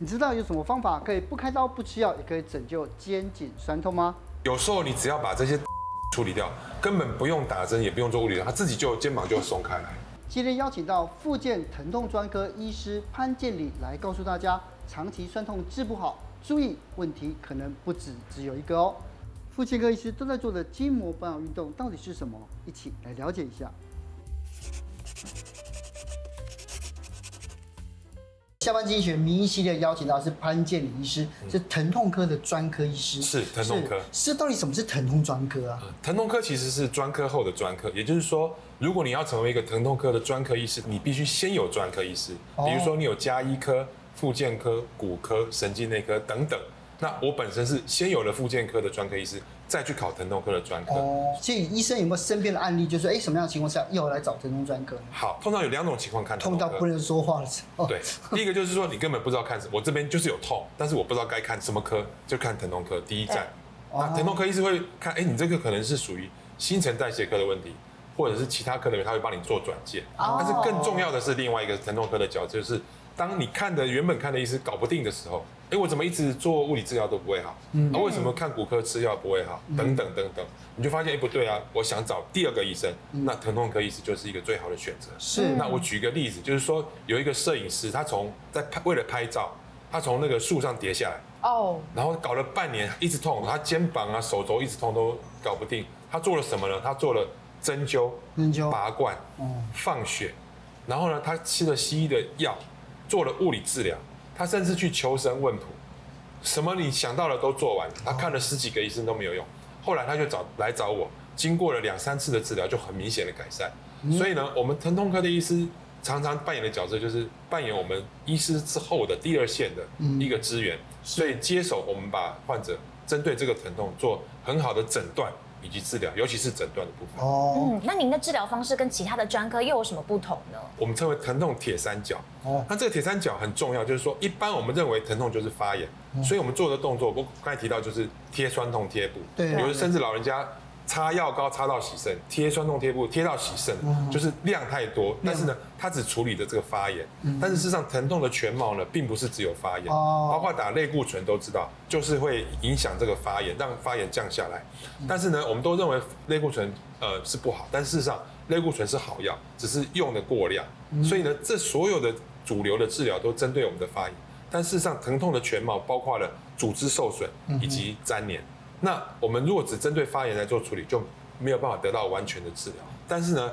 你知道有什么方法可以不开刀不吃药也可以拯救肩颈酸痛吗？有时候你只要把这些 处理掉，根本不用打针，也不用做物理，它自己就肩膀就松开来。今天邀请到复健疼痛专科医师潘建礼来告诉大家，长期酸痛治不好，注意问题可能不止只有一个哦。复健科医师都在做的筋膜保养运动到底是什么？一起来了解一下。下班经济学名医系列邀请到的是潘建理医师，嗯、是疼痛科的专科医师。是疼痛科是。是到底什么是疼痛专科啊？疼痛科其实是专科后的专科，也就是说，如果你要成为一个疼痛科的专科医师，你必须先有专科医师。比如说，你有加医科、复健科、骨科、神经内科等等。那我本身是先有了复健科的专科医师，再去考疼痛科的专科。哦，所以医生有没有身边的案例，就是哎，什么样的情况下要来找疼痛专科？好，通常有两种情况看痛到不能说话的时候。对，第一个就是说你根本不知道看什么，我这边就是有痛，但是我不知道该看什么科，就看疼痛科第一站。那疼痛科医师会看，哎，你这个可能是属于新陈代谢科的问题，或者是其他科的人，他会帮你做转介。但是更重要的是另外一个疼痛科的角色，就是当你看的原本看的医师搞不定的时候。哎，我怎么一直做物理治疗都不会好？嗯，那为什么看骨科吃药不会好？等等等等，你就发现哎不对啊！我想找第二个医生，那疼痛科医师就是一个最好的选择。是。那我举一个例子，就是说有一个摄影师，他从在拍为了拍照，他从那个树上跌下来，哦，然后搞了半年一直痛，他肩膀啊手肘一直痛都搞不定。他做了什么呢？他做了针灸、针灸、拔罐、放血，然后呢，他吃了西医的药，做了物理治疗。他甚至去求神问卜，什么你想到的都做完，他看了十几个医生都没有用，后来他就找来找我，经过了两三次的治疗，就很明显的改善。所以呢，我们疼痛科的医师常常扮演的角色就是扮演我们医师之后的第二线的一个支援，所以接手我们把患者针对这个疼痛做很好的诊断。以及治疗，尤其是诊断的部分。哦，嗯，那您的治疗方式跟其他的专科又有什么不同呢？我们称为疼痛铁三角。哦，那这个铁三角很重要，就是说，一般我们认为疼痛就是发炎，嗯、所以我们做的动作，我刚才提到就是贴酸痛贴布。对，有的甚至老人家。擦药膏擦到洗肾，贴酸痛贴布贴到洗肾，嗯、就是量太多。但是呢，它只处理的这个发炎。嗯、但是事实上，疼痛的全貌呢，并不是只有发炎，哦、包括打类固醇都知道，就是会影响这个发炎，让发炎降下来。嗯、但是呢，我们都认为类固醇呃是不好，但事实上类固醇是好药，只是用的过量。嗯、所以呢，这所有的主流的治疗都针对我们的发炎。但事实上，疼痛的全貌包括了组织受损以及粘连。嗯那我们如果只针对发炎来做处理，就没有办法得到完全的治疗。但是呢，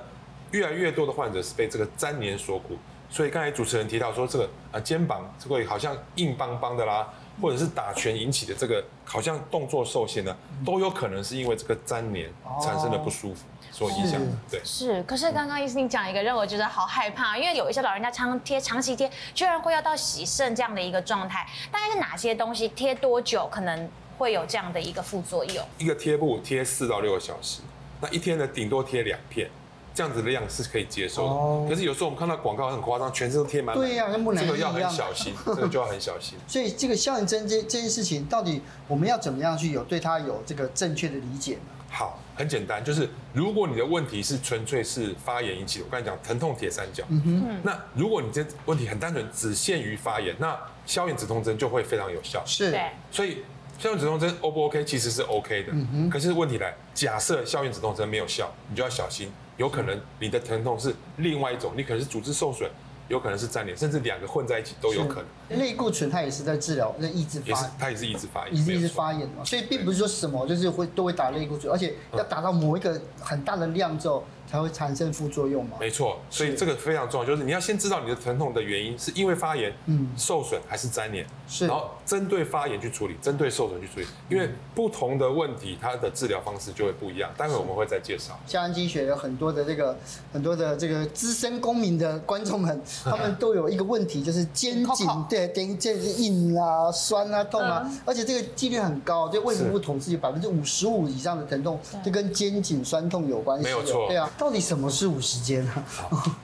越来越多的患者是被这个粘连所苦。所以刚才主持人提到说，这个啊肩膀这个好像硬邦邦的啦，或者是打拳引起的这个好像动作受限呢，都有可能是因为这个粘连产生的不舒服所影响的。对，是。可是刚刚医生讲一个让我觉得好害怕，因为有一些老人家常贴长期贴，居然会要到洗肾这样的一个状态。大概是哪些东西贴多久可能？会有这样的一个副作用。一个贴布贴四到六个小时，那一天呢，顶多贴两片，这样子的量是可以接受的。哦、可是有时候我们看到广告很夸张，全身都贴满。对呀、啊，跟木乃伊一样。这个要很小心，这个就要很小心。所以这个消炎针这这件事情，到底我们要怎么样去有对它有这个正确的理解呢？好，很简单，就是如果你的问题是纯粹是发炎引起的，我刚才讲疼痛铁三角。嗯哼。那如果你这问题很单纯，只限于发炎，那消炎止痛针就会非常有效。是。对。所以。消炎止痛针 O 不 OK？其实是 OK 的，嗯、哼可是问题来，假设消炎止痛针没有效，你就要小心，有可能你的疼痛是另外一种，你可能是组织受损，有可能是粘连，甚至两个混在一起都有可能。类固醇它也是在治疗，那抑制发炎，它也是抑制发炎，抑制发炎嘛，所以并不是说什么就是会都会打类固醇，而且要达到某一个很大的量之后。才会产生副作用嘛？没错，所以这个非常重要，就是你要先知道你的疼痛的原因是因为发炎、嗯、受损还是粘连，是，然后针对发炎去处理，针对受损去处理，因为不同的问题，它的治疗方式就会不一样。待会我们会再介绍。下班经学有很多的这个很多的这个资深公民的观众们，他们都有一个问题，就是肩颈对，肩这硬啊、酸啊、痛啊，而且这个几率很高，就卫福部统计有百分之五十五以上的疼痛，就跟肩颈酸痛有关系。没有错，对啊。到底什么是五十肩呢？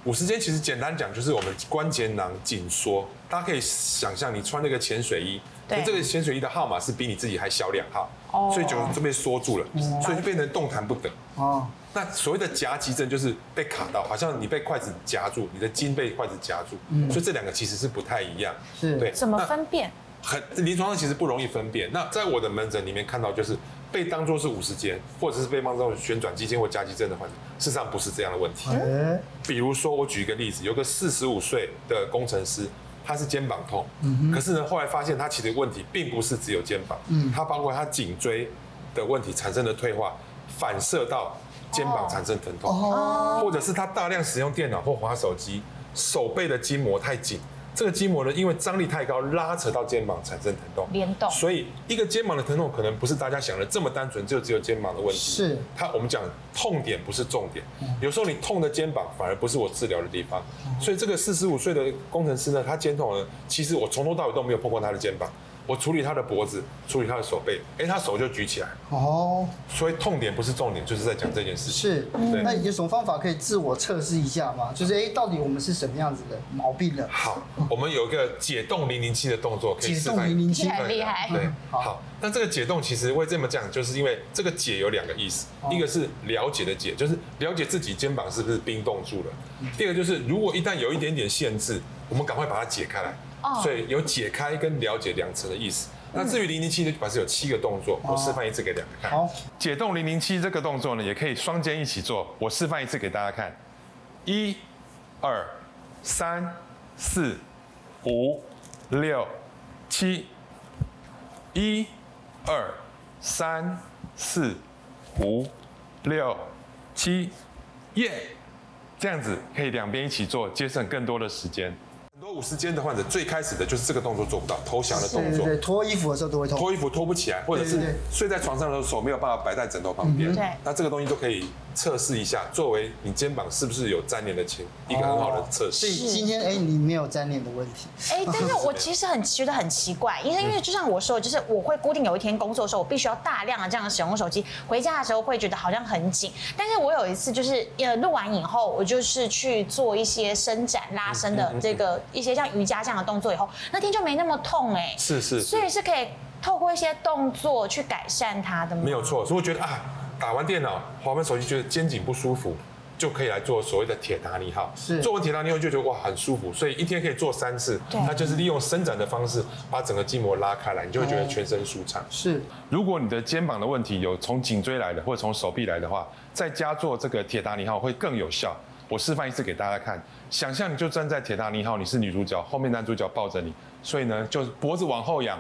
五十肩其实简单讲就是我们关节囊紧缩大家可以想象，你穿那个潜水衣，你，这个潜水衣的号码是比你自己还小两号，哦，所以就就被缩住了，所以就变成动弹不得。哦，那所谓的夹击症就是被卡到，好像你被筷子夹住，你的筋被筷子夹住，嗯所以这两个其实是不太一样。是，对，怎么分辨？很临床上其实不容易分辨。那在我的门诊里面看到，就是被当作是五十肩，或者是被当作旋转肌腱或夹击症的患者，事实上不是这样的问题。嗯、比如说，我举一个例子，有个四十五岁的工程师。他是肩膀痛，可是呢，后来发现他其实问题并不是只有肩膀，他包括他颈椎的问题产生的退化，反射到肩膀产生疼痛，或者是他大量使用电脑或滑手机，手背的筋膜太紧。这个筋膜呢，因为张力太高，拉扯到肩膀产生疼痛，联动。所以一个肩膀的疼痛可能不是大家想的这么单纯，就只有肩膀的问题。是。它我们讲痛点不是重点，有时候你痛的肩膀反而不是我治疗的地方。所以这个四十五岁的工程师呢，他肩痛呢，其实我从头到尾都没有碰过他的肩膀。我处理他的脖子，处理他的手背，哎，他手就举起来。哦，所以痛点不是重点，就是在讲这件事情。是，对。那有什么方法可以自我测试一下吗？就是哎，到底我们是什么样子的毛病呢？好，我们有一个解冻零零七的动作，可以解冻零零七，很厉害。对，好。那这个解冻其实为这么讲，就是因为这个解有两个意思，一个是了解的解，就是了解自己肩膀是不是冰冻住了；第二个就是如果一旦有一点点限制，我们赶快把它解开来。所以有解开跟了解两层的意思。那至于零零七呢，表示有七个动作，我示范一次给两个看。好，解冻零零七这个动作呢，也可以双肩一起做。我示范一次给大家看：一、二、三、四、五、六、七。一、二、三、四、五、六、七，耶！这样子可以两边一起做，节省更多的时间。五十肩的患者最开始的就是这个动作做不到，投降的动作。对对，脱衣服的时候都会脱。脱衣服脱不起来，或者是睡在床上的时候手没有办法摆在枕头旁边。对。那这个东西都可以测试一下，作为你肩膀是不是有粘连的情，一个很好的测试。所以今天哎，你没有粘连的问题。哎，但是 我其实很觉得很奇怪，因为因为就像我说，就是我会固定有一天工作的时候，我必须要大量的这样使用手机，回家的时候会觉得好像很紧。但是我有一次就是呃录完以后，我就是去做一些伸展拉伸的这个一些像瑜伽这样。的动作以后，那天就没那么痛哎，是是，所以是可以透过一些动作去改善它的吗？没有错，所以我觉得啊，打完电脑、滑完手机，觉得肩颈不舒服，就可以来做所谓的铁达尼号。是，做完铁达尼后就觉得哇很舒服，所以一天可以做三次。对，那就是利用伸展的方式把整个筋膜拉开来，你就会觉得全身舒畅。是，如果你的肩膀的问题有从颈椎来的，或者从手臂来的话，在家做这个铁达尼号会更有效。我示范一次给大家看，想象你就站在铁达尼号，你是女主角，后面男主角抱着你，所以呢，就脖子往后仰，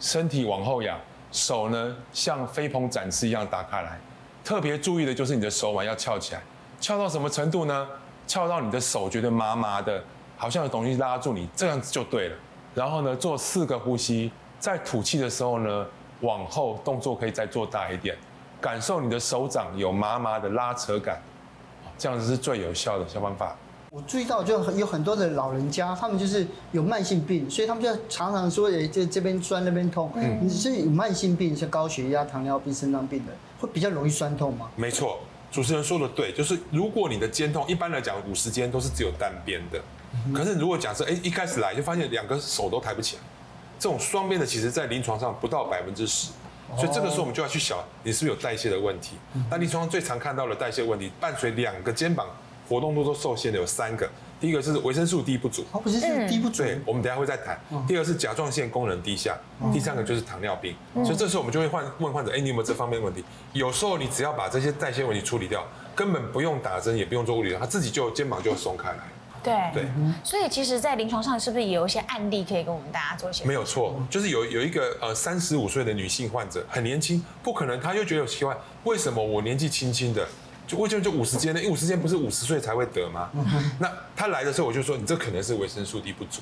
身体往后仰，手呢像飞蓬展翅一样打开来。特别注意的就是你的手腕要翘起来，翘到什么程度呢？翘到你的手觉得麻麻的，好像有东西拉住你，这样子就对了。然后呢，做四个呼吸，在吐气的时候呢，往后动作可以再做大一点，感受你的手掌有麻麻的拉扯感。这样子是最有效的小方法。我注意到，就有很多的老人家，他们就是有慢性病，所以他们就常常说，哎，这这边酸那边痛。嗯，你是有慢性病，像高血压、糖尿病、肾脏病的，会比较容易酸痛吗？没错，主持人说的对，就是如果你的肩痛，一般来讲五十肩都是只有单边的，嗯、可是如果假设，哎，一开始来就发现两个手都抬不起来，这种双边的，其实在临床上不到百分之十。所以这个时候我们就要去想，你是不是有代谢的问题？那临床上最常看到的代谢问题，伴随两个肩膀活动度都受限的有三个。第一个是维生素 D 不足，哦，维生素 D 不足，对，我们等下会再谈。第二个是甲状腺功能低下，第三个就是糖尿病。所以这时候我们就会换问患者，哎，你有没有这方面的问题？有时候你只要把这些代谢问题处理掉，根本不用打针，也不用做物理，他自己就肩膀就会松开来。对对，所以其实，在临床上是不是也有一些案例可以跟我们大家做一些？没有错，就是有有一个呃三十五岁的女性患者，很年轻，不可能，她又觉得有奇怪，为什么我年纪轻轻的，就为什么就五十肩呢？因为五十肩不是五十岁才会得吗？那他来的时候，我就说你这可能是维生素 D 不足，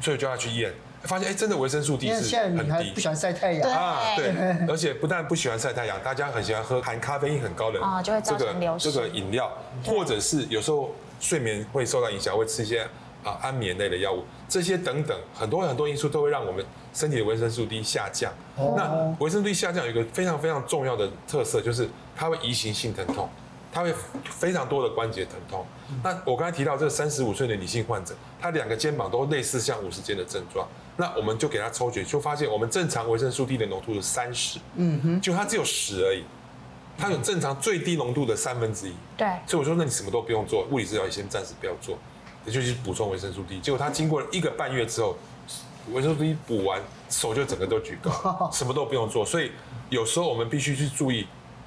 所以就要去验，发现哎，真的维生素 D 是很低。不喜欢晒太阳啊，对，而且不但不喜欢晒太阳，大家很喜欢喝含咖啡因很高的这个这个饮料，或者是有时候。睡眠会受到影响，会吃一些啊安眠类的药物，这些等等很多很多因素都会让我们身体的维生素 D 下降。哦、那维生素 D 下降有一个非常非常重要的特色，就是它会移行性疼痛。他会非常多的关节疼痛。那我刚才提到这个三十五岁的女性患者，她两个肩膀都类似像五十肩的症状。那我们就给她抽血，就发现我们正常维生素 D 的浓度是三十，嗯哼，就她只有十而已，她有正常最低浓度的三分之一。对，所以我说，那你什么都不用做，物理治疗也先暂时不要做，也就去补充维生素 D。结果她经过了一个半月之后，维生素 D 补完，手就整个都举高，什么都不用做。所以有时候我们必须去注意。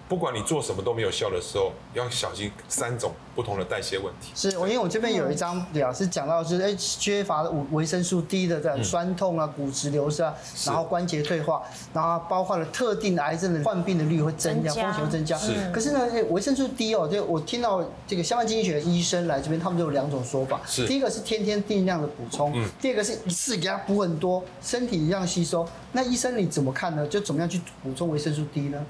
不管你做什么都没有效的时候，要小心三种不同的代谢问题。是，我因为我这边有一张表是讲到，就是哎缺乏维维生素 D 的这样酸痛啊、骨质流失啊，然后关节退化，然后包括了特定的癌症的患病的率会增加，风险会增加。是。可是呢，哎，维生素 D 哦，就我听到这个相关经济学的医生来这边，他们就有两种说法。是。第一个是天天定量的补充，嗯。第二个是一次给他补很多，身体一样吸收。那医生你怎么看呢？就怎么样去补充维生素 D 呢？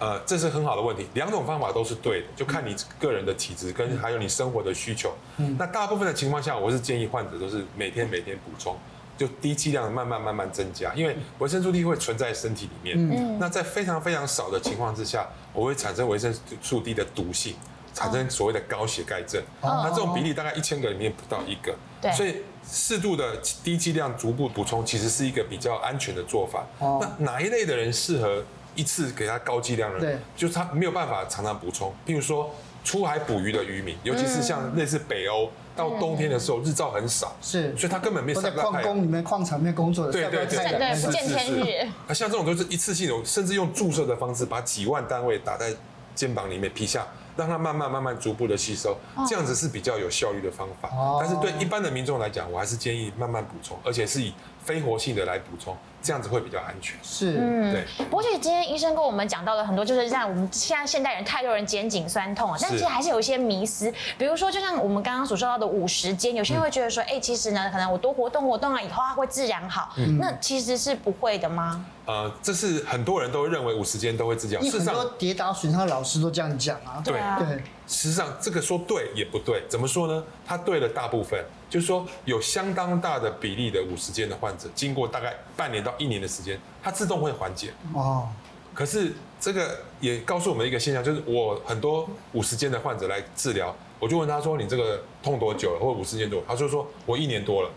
呃，这是很好的问题，两种方法都是对的，就看你个人的体质跟还有你生活的需求。嗯，那大部分的情况下，我是建议患者都是每天每天补充，就低剂量慢慢慢慢增加，因为维生素 D 会存在身体里面。嗯，那在非常非常少的情况之下，我会产生维生素 D 的毒性，产生所谓的高血钙症。哦，那这种比例大概一千个里面不到一个。对，所以适度的低剂量逐步补充，其实是一个比较安全的做法。哦，那哪一类的人适合？一次给他高剂量的，对，就是他没有办法常常补充。譬如说出海捕鱼的渔民，尤其是像类似北欧，到冬天的时候日照很少，是，所以他根本没晒不到太阳。矿工里面、矿场里面工作的，对对对，不见天日。啊，像这种都是一次性的，甚至用注射的方式，把几万单位打在肩膀里面皮下，让它慢慢慢慢逐步的吸收，这样子是比较有效率的方法。但是对一般的民众来讲，我还是建议慢慢补充，而且是以非活性的来补充。这样子会比较安全。是，嗯，对。不过，其实今天医生跟我们讲到了很多，就是像我们现在现代人太多人肩颈酸痛啊，但其实还是有一些迷思。比如说，就像我们刚刚所说到的五十肩，有些人会觉得说，哎、欸，其实呢，可能我多活动活动啊，以后它会自然好。嗯。那其实是不会的吗？呃，这是很多人都认为五十肩都会自己好。很多跌打损伤老师都这样讲啊。对啊。对。实际上，这个说对也不对。怎么说呢？他对了大部分，就是说有相当大的比例的五十肩的患者，经过大概半年到一年的时间，它自动会缓解。哦。可是这个也告诉我们一个现象，就是我很多五十肩的患者来治疗，我就问他说：“你这个痛多久了？或者五十肩多久？”他就说：“我一年多了。”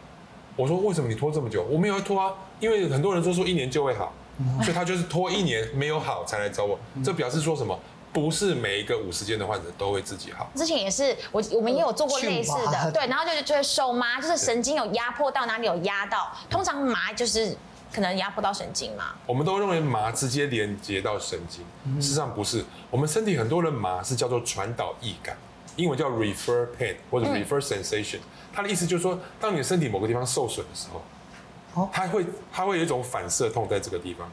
我说：“为什么你拖这么久？”我没有拖啊，因为很多人都说一年就会好，所以他就是拖一年没有好才来找我。这表示说什么？不是每一个五十肩的患者都会自己好。之前也是，我我们也有做过类似的，对，然后就是觉得手麻，就是神经有压迫到哪里有压到，通常麻就是可能压迫到神经嘛。我们都认为麻直接连接到神经，事实上不是。我们身体很多人麻是叫做传导异感，英文叫 refer pain 或者 refer sensation，它的意思就是说，当你的身体某个地方受损的时候，它会它会有一种反射痛在这个地方。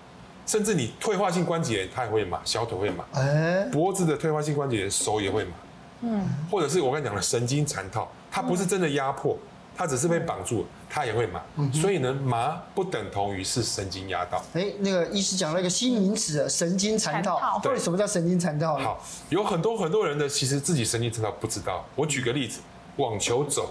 甚至你退化性关节炎，它也会麻，小腿会麻，哎脖子的退化性关节炎，手也会麻，嗯，或者是我刚才讲的神经缠套，它不是真的压迫，它只是被绑住，它也会麻。所以呢，麻不等同于是神经压到。哎，那个医师讲了一个新名词，神经缠套。到底什么叫神经缠套？好，有很多很多人的其实自己神经缠套不知道。我举个例子，网球肘，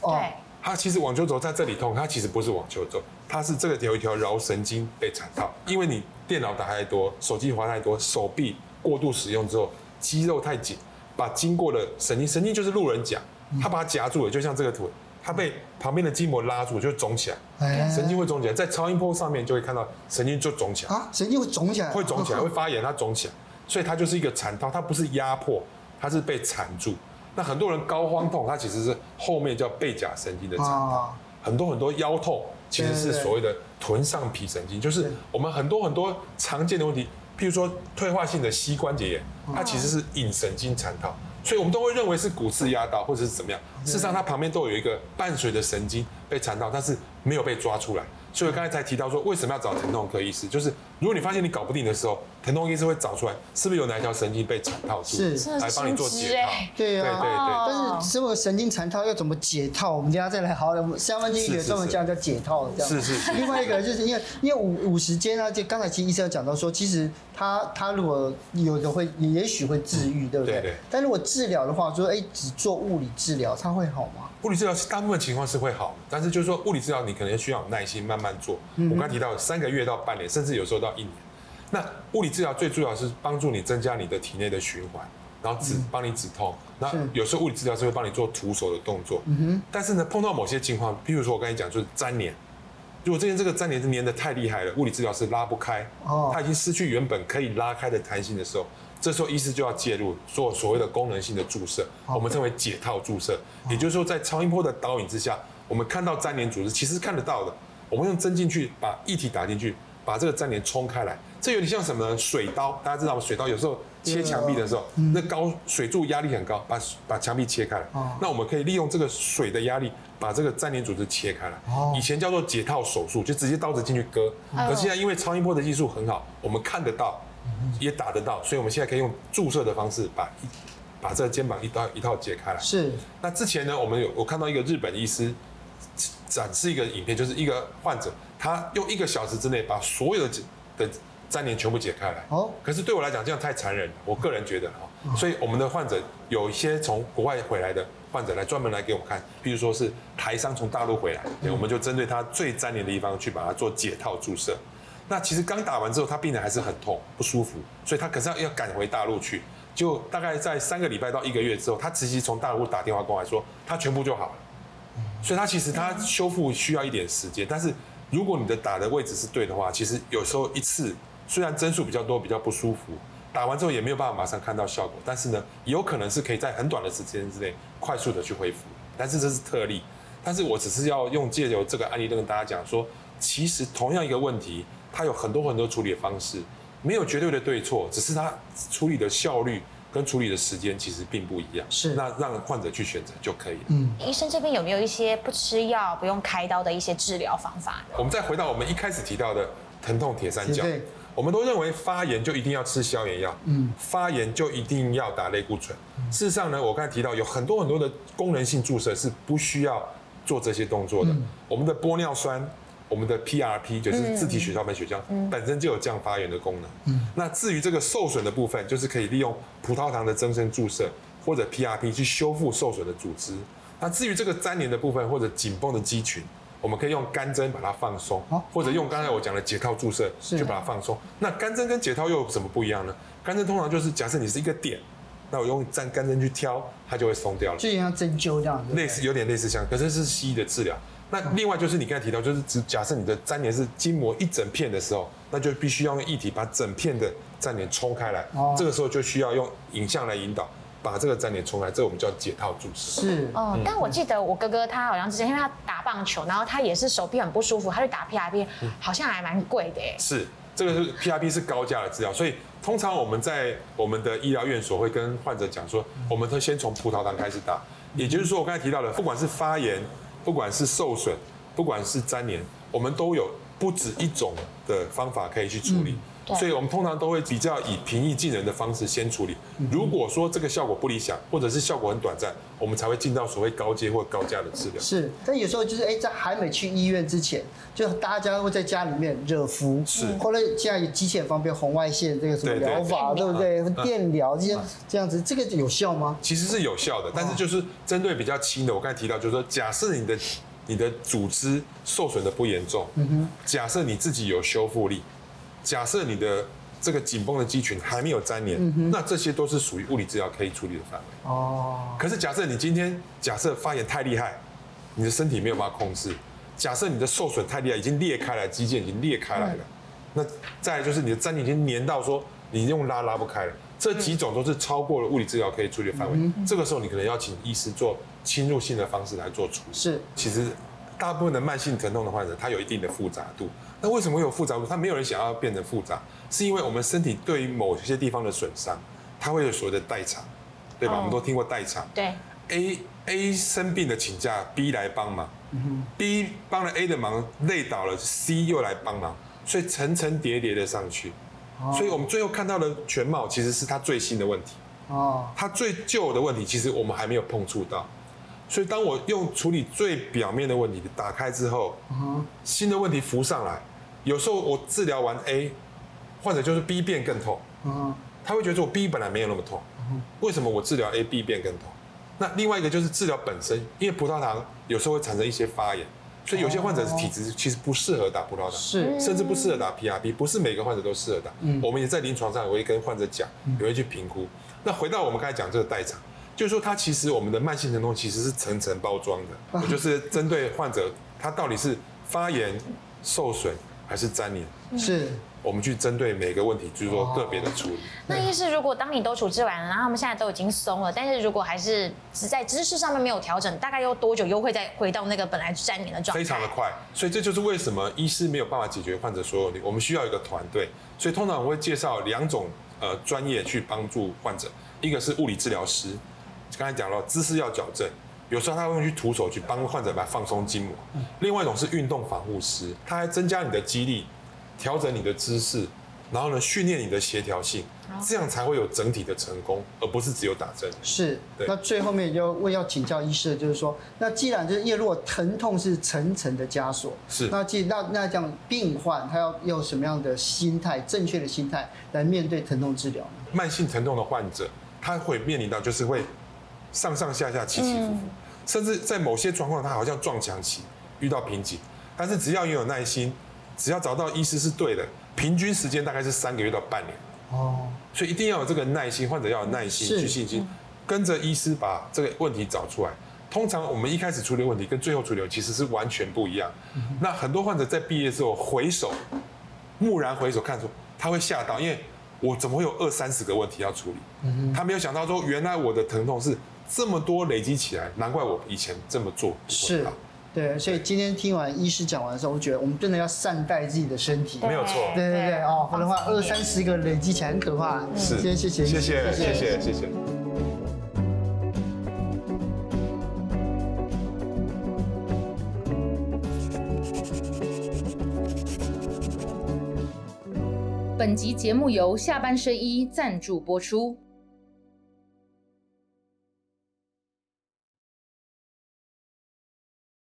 对，它其实网球肘在这里痛，它其实不是网球肘，它是这个有一条桡神经被缠套，因为你。电脑打太多，手机滑太多，手臂过度使用之后，肌肉太紧，把经过的神经，神经就是路人甲，它把它夹住了，就像这个图，它被旁边的筋膜拉住，就肿起来，神经会肿起来，在超音波上面就会看到神经就肿起来啊，神经会肿起来，会肿起来，会发炎，它肿起来，所以它就是一个缠套，它不是压迫，它是被缠住。那很多人高肓痛，它其实是后面叫背甲神经的缠套，很多很多腰痛。其实是所谓的臀上皮神经，就是我们很多很多常见的问题，譬如说退化性的膝关节炎，它其实是隐神经缠套，所以我们都会认为是骨刺压到或者是怎么样，事实上它旁边都有一个伴随的神经被缠到，但是没有被抓出来。所以刚才才提到说，为什么要找疼痛科医师？就是如果你发现你搞不定的时候，疼痛医师会找出来，是不是有哪一条神经被缠套住，是来帮你做解套。对啊，对对对。但是这个神经缠套要怎么解套？我们等下再来好好的。我们相关经济学专门讲叫解套这样。是是是。另外一个就是因为因为五五十肩啊，就刚才其实医生有讲到说，其实他他如果有的会也许会治愈，对不对？对对。但如果治疗的话，说哎只做物理治疗，他会好吗？物理治疗是大部分情况是会好，但是就是说物理治疗你可能需要有耐心慢慢做。我刚才提到三个月到半年，甚至有时候到一年。那物理治疗最重要是帮助你增加你的体内的循环，然后止帮你止痛。那有时候物理治疗是会帮你做徒手的动作。嗯哼。但是呢，碰到某些情况，譬如说我刚才讲，就是粘连。如果这边这个粘连是粘得太厉害了，物理治疗是拉不开，哦，他已经失去原本可以拉开的弹性的时候，这时候医师就要介入做所谓的功能性的注射，我们称为解套注射。也就是说，在超音波的导引之下，我们看到粘连组织其实是看得到的，我们用针进去把液体打进去，把这个粘连冲开来。这有点像什么呢？水刀，大家知道吗？水刀有时候切墙壁的时候，那高水柱压力很高，把把墙壁切开来。那我们可以利用这个水的压力。把这个粘连组织切开来，以前叫做解套手术，就直接刀子进去割。可现在因为超音波的技术很好，我们看得到，也打得到，所以我们现在可以用注射的方式把一把这个肩膀一刀一套解开来。是。那之前呢，我们有我看到一个日本医师展示一个影片，就是一个患者，他用一个小时之内把所有的的粘连全部解开来。哦。可是对我来讲，这样太残忍了。我个人觉得哈，所以我们的患者有一些从国外回来的。患者来专门来给我们看，比如说是台商从大陆回来，对，我们就针对他最粘连的地方去把它做解套注射。那其实刚打完之后，他病人还是很痛不舒服，所以他可是要要赶回大陆去。就大概在三个礼拜到一个月之后，他直接从大陆打电话过来说，他全部就好了。所以他其实他修复需要一点时间，但是如果你的打的位置是对的话，其实有时候一次虽然针数比较多，比较不舒服。打完之后也没有办法马上看到效果，但是呢，有可能是可以在很短的时间之内快速的去恢复，但是这是特例。但是我只是要用借由这个案例跟大家讲说，其实同样一个问题，它有很多很多处理的方式，没有绝对的对错，只是它处理的效率跟处理的时间其实并不一样。是，那让患者去选择就可以了。嗯，医生这边有没有一些不吃药、不用开刀的一些治疗方法？我们再回到我们一开始提到的疼痛铁三角。我们都认为发炎就一定要吃消炎药，嗯，发炎就一定要打类固醇。事实上呢，我刚才提到有很多很多的功能性注射是不需要做这些动作的。我们的玻尿酸，我们的 PRP 就是自体血小板血浆，本身就有降发炎的功能。嗯，那至于这个受损的部分，就是可以利用葡萄糖的增生注射或者 PRP 去修复受损的组织。那至于这个粘连的部分或者紧绷的肌群。我们可以用干针把它放松，或者用刚才我讲的解套注射去把它放松。那干针跟解套又有什么不一样呢？干针通常就是假设你是一个点，那我用针干针去挑，它就会松掉了，就像针灸这样子。类似有点类似像，可是是西医的治疗。那另外就是你刚才提到，就是只假设你的粘连是筋膜一整片的时候，那就必须要用液体把整片的粘连冲开来。哦这个时候就需要用影像来引导。把这个粘连冲开，这个我们叫解套注射。是，哦，但我记得我哥哥他好像之前因为他打棒球，然后他也是手臂很不舒服，他去打 PRP，好像还蛮贵的。是，这个是 PRP 是高价的治疗，所以通常我们在我们的医疗院所会跟患者讲说，我们会先从葡萄糖开始打，也就是说我刚才提到的，不管是发炎，不管是受损，不管是粘连，我们都有不止一种的方法可以去处理。所以，我们通常都会比较以平易近人的方式先处理。如果说这个效果不理想，或者是效果很短暂，我们才会进到所谓高阶或高价的治疗。是，但有时候就是哎，在还没去医院之前，就大家会在家里面热敷。是。后来现在有机器很方便，红外线这个什么疗法，对不对？电疗这些这样子，这个有效吗？其实是有效的，但是就是针对比较轻的，我刚才提到，就是说，假设你的你的组织受损的不严重，嗯哼，假设你自己有修复力。假设你的这个紧绷的肌群还没有粘连，嗯、那这些都是属于物理治疗可以处理的范围。哦。可是假设你今天假设发炎太厉害，你的身体没有办法控制；假设你的受损太厉害，已经裂开了，肌腱已经裂开来了，嗯、那再来就是你的粘连已经粘到说你用拉拉不开了。这几种都是超过了物理治疗可以处理的范围。嗯、这个时候你可能要请医师做侵入性的方式来做处理。是。其实大部分的慢性疼痛的患者，他有一定的复杂度。那为什么会有复杂度？它没有人想要变成复杂，是因为我们身体对于某些地方的损伤，它会有所谓的代偿，对吧？Oh. 我们都听过代偿。对。A A 生病的请假，B 来帮忙。Mm hmm. B 帮了 A 的忙，累倒了，C 又来帮忙，所以层层叠叠的上去。Oh. 所以我们最后看到的全貌，其实是它最新的问题。哦。它最旧的问题，其实我们还没有碰触到。所以，当我用处理最表面的问题打开之后，新的问题浮上来。有时候我治疗完 A，患者就是 B 变更痛。他会觉得说我 B 本来没有那么痛，为什么我治疗 A，B 变更痛？那另外一个就是治疗本身，因为葡萄糖有时候会产生一些发炎，所以有些患者的体质其实不适合打葡萄糖，是，甚至不适合打 PRP，不是每个患者都适合打。我们也在临床上也会跟患者讲，也会去评估。那回到我们刚才讲这个代偿，就是说它其实我们的慢性疼痛其实是层层包装的，我就是针对患者他到底是发炎、受损还是粘连，是。我们去针对每个问题，就是说个别的处理。那意思，如果当你都处置完了，然后他们现在都已经松了，但是如果还是只在姿势上面没有调整，大概要多久又会再回到那个本来粘连的状态？非常的快，所以这就是为什么医师没有办法解决患者所有问题，我们需要一个团队。所以通常我会介绍两种呃专业去帮助患者，一个是物理治疗师，刚才讲了姿势要矫正，有时候他会去徒手去帮患者来放松筋膜；另外一种是运动防护师，他还增加你的肌力。调整你的姿势，然后呢，训练你的协调性，这样才会有整体的成功，而不是只有打针。是，那最后面就问要请教医师的就是说，那既然就是因为如果疼痛是层层的枷锁，是，那既那那这样病患他要用什么样的心态，正确的心态来面对疼痛治疗呢？慢性疼痛的患者，他会面临到就是会上上下下起起伏伏，嗯、甚至在某些状况他好像撞墙期，遇到瓶颈，但是只要你有耐心。只要找到医师是对的，平均时间大概是三个月到半年。哦，所以一定要有这个耐心，患者要有耐心、去信心，跟着医师把这个问题找出来。通常我们一开始处理问题跟最后处理其实是完全不一样。那很多患者在毕业之后回首，蓦然回首看出，他会吓到，因为我怎么会有二三十个问题要处理？他没有想到说，原来我的疼痛是这么多累积起来，难怪我以前这么做是，对。所以今天听完医师讲完的时候，我觉得我们真的要善待自己的身体，没有错。对对对哦，不然的话二三十个累积起来很可怕。是，谢谢谢谢谢谢谢谢。本集节目由下半身医赞助播出。